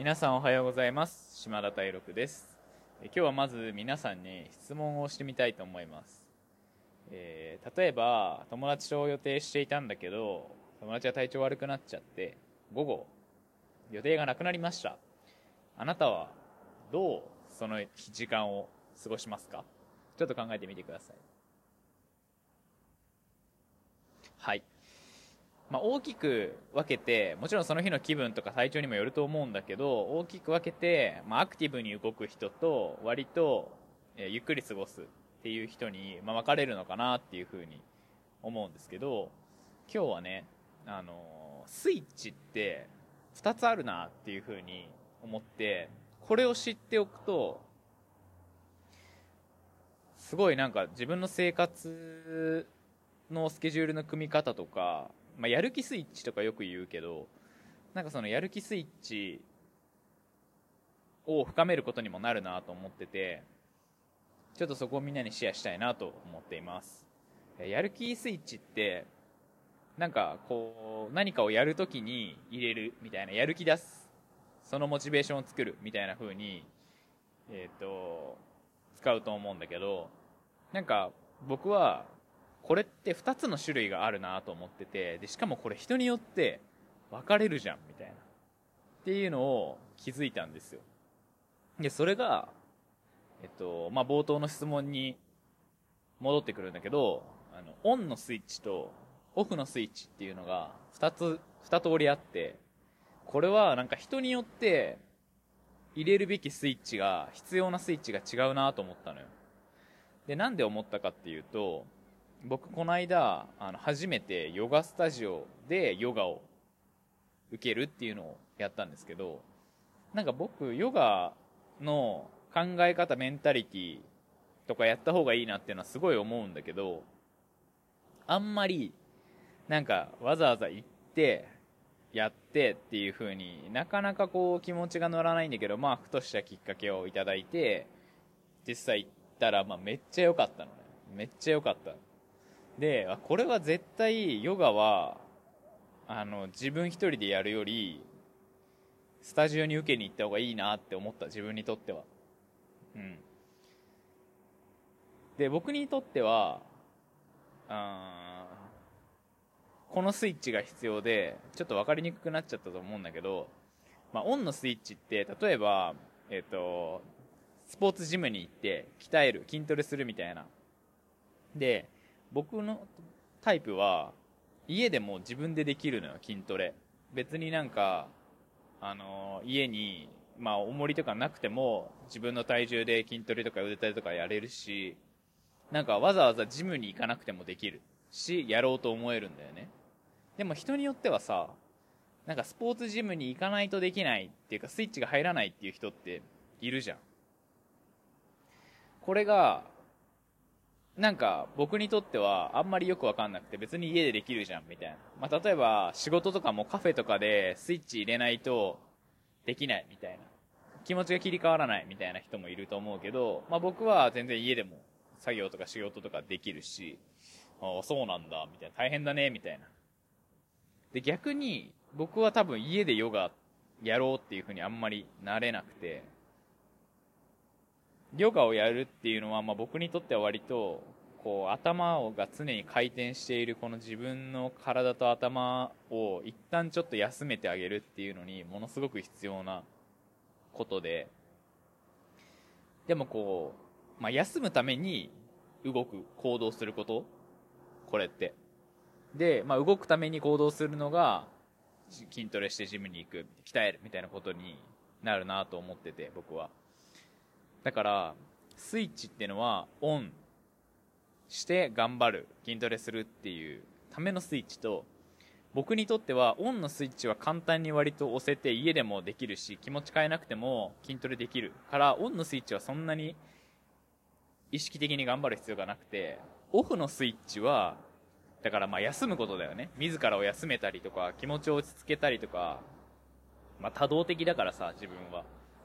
皆さんおはようございます。島田大六です。今日はまず皆さんに質問をしてみたいと思います、えー、例えば友達と予定していたんだけど友達が体調悪くなっちゃって午後予定がなくなりました。あなたはどうその時間を過ごしますか？ちょっと考えてみてください。はい。まあ、大きく分けてもちろんその日の気分とか体調にもよると思うんだけど大きく分けて、まあ、アクティブに動く人と割と、えー、ゆっくり過ごすっていう人に、まあ、分かれるのかなっていうふうに思うんですけど今日はね、あのー、スイッチって2つあるなっていうふうに思ってこれを知っておくとすごいなんか自分の生活のスケジュールの組み方とかまあ、やる気スイッチとかよく言うけどなんかそのやる気スイッチを深めることにもなるなと思っててちょっとそこをみんなにシェアしたいなと思っています。やる気スイッチってなんかこう何かをやるときに入れるみたいなやる気出すそのモチベーションを作るみたいな風にえっ、ー、と使うと思うんだけどなんか僕はこれって2つの種類があるなと思っててでしかもこれ人によって分かれるじゃんみたいなっていうのを気づいたんですよ。でそれがえっとまあ冒頭の質問に戻ってくるんだけどあのオンのスイッチとオフのスイッチっていうのが2つ2通りあってこれはなんか人によって入れるべきスイッチが必要なスイッチが違うなと思ったのよ。でなんで思ったかっていうと僕この間あの初めてヨガスタジオでヨガを受けるっていうのをやったんですけどなんか僕ヨガの考え方メンタリティとかやった方がいいなっていうのはすごい思うんだけどあんまりなんかわざわざ行ってやってっていう風になかなかこう気持ちが乗らないんだけどまあふとしたきっかけをいただいて実際行ったらまあめっちゃ良かったのね。めっちゃ良かった。でこれは絶対ヨガはあの自分一人でやるよりスタジオに受けに行った方がいいなって思った自分にとっては。うん。で僕にとってはあこのスイッチが必要でちょっと分かりにくくなっちゃったと思うんだけど、まあ、オンのスイッチって例えばえっ、ー、とスポーツジムに行って鍛える筋トレするみたいな。で僕のタイプは家でも自分でできるのよ筋トレ。別になんかあの家にまあ重りとかなくても自分の体重で筋トレとか腕立てとかやれるしなんかわざわざジムに行かなくてもできる。しやろうと思えるんだよね。でも人によってはさなんかスポーツジムに行かないとできないっていうかスイッチが入らないっていう人っているじゃん。これがなんか僕にとってはあんまりよくわかんなくて別に家でできるじゃんみたいな。まあ、例えば仕事とかもカフェとかでスイッチ入れないとできないみたいな。気持ちが切り替わらないみたいな人もいると思うけど、まあ、僕は全然家でも作業とか仕事とかできるし、ああ、そうなんだ、みたいな。大変だね、みたいな。で、逆に僕は多分家でヨガやろうっていう風にあんまりなれなくて、ヨガをやるっていうのは、まあ、僕にとっては割とこう頭が常に回転しているこの自分の体と頭を一旦ちょっと休めてあげるっていうのにものすごく必要なことで。でもこう、まあ、休むために動く行動すること？これって。で、まあ、動くために行動するのが筋トレしてジムに行く鍛えるみたいなことになるなと思ってて僕は。だからスイッチっていうのはオン。して頑張る。筋トレするっていうためのスイッチと僕にとってはオンのスイッチは簡単に割と押せて家でもできるし気持ち変えなくても筋トレできる。からオンのスイッチはそんなに意識的に頑張る必要がなくてオフのスイッチはだからまあ休むことだよね。自らを休めたりとか気持ちを落ち着けたりとかまあ多動的だからさ自分は。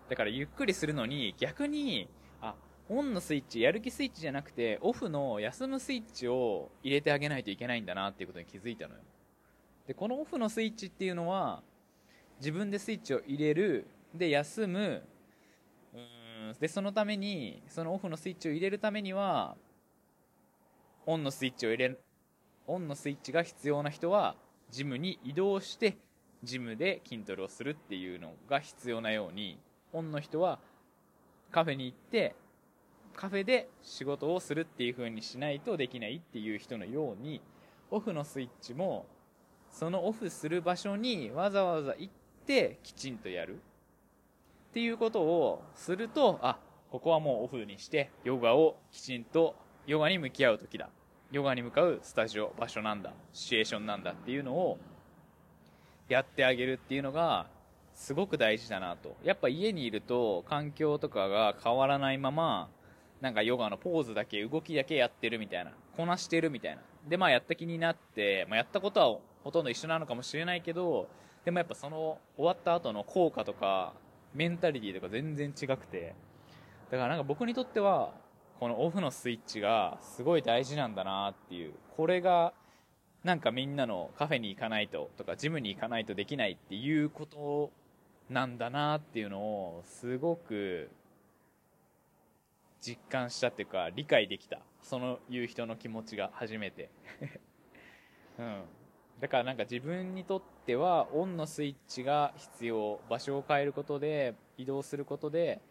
だからゆっくりするのに逆にあオンのスイッチやる気スイッチじゃなくてオフの休むスイッチを入れてあげないといけないんだなっていうことに気づいたのよ。でこのオフのスイッチっていうのは自分でスイッチを入れるで休むうんでそのためにそのオフのスイッチを入れるためにはオンのスイッチを入れオンのスイッチが必要な人はジムに移動してジムで筋トレをするっていうのが必要なようにオンの人はカフェに行ってカフェで仕事をするっていう風にしないとできないっていう人のようにオフのスイッチもそのオフする場所にわざわざ行ってきちんとやる。っていうことをするとあここはもうオフにしてヨガをきちんとヨガに向き合う時だ。ヨガに向かうスタジオ場所なんだシチュエーションなんだっていうのをやってあげるっていうのがすごく大事だなと。やっぱ家にいると環境とかが変わらないままなんかヨガのポーズだけ動きだけやってるみたいなこなしてるみたいな。でまあやった気になって、まあ、やったことはほとんど一緒なのかもしれないけどでもやっぱその終わった後の効果とかメンタリティとか全然違くて。だからなんか僕にとってはこのオフのスイッチがすごい大事なんだなっていう。これがなんかみんなのカフェに行かないととかジムに行かないとできないっていうことなんだなっていうのをすごく実感したっていうか理解できた。そのいう人の気持ちが初めて。うん。だからなんか自分にとってはオンのスイッチが必要。場所を変えることで移動することで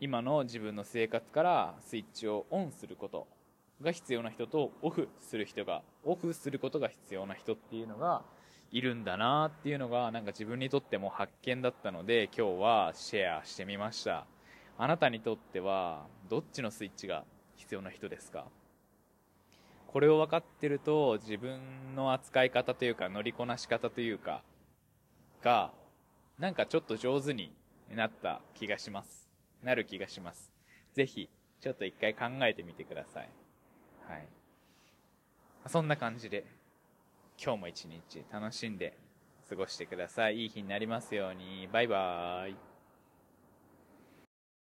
今の自分の生活からスイッチをオンすることが必要な人とオフする人がオフすることが必要な人っていうのがいるんだなっていうのがなんか自分にとっても発見だったので今日はシェアしてみました。あなたにとってはどっちのスイッチが必要な人ですか？これを分かってると自分の扱い方というか乗りこなし方というかがなんかちょっと上手になった気がします。なる気がします。ぜひちょっと一回考えてみてください。はい。そんな感じで。今日も一日楽しんで過ごしてください。いい日になりますように。バイバーイ。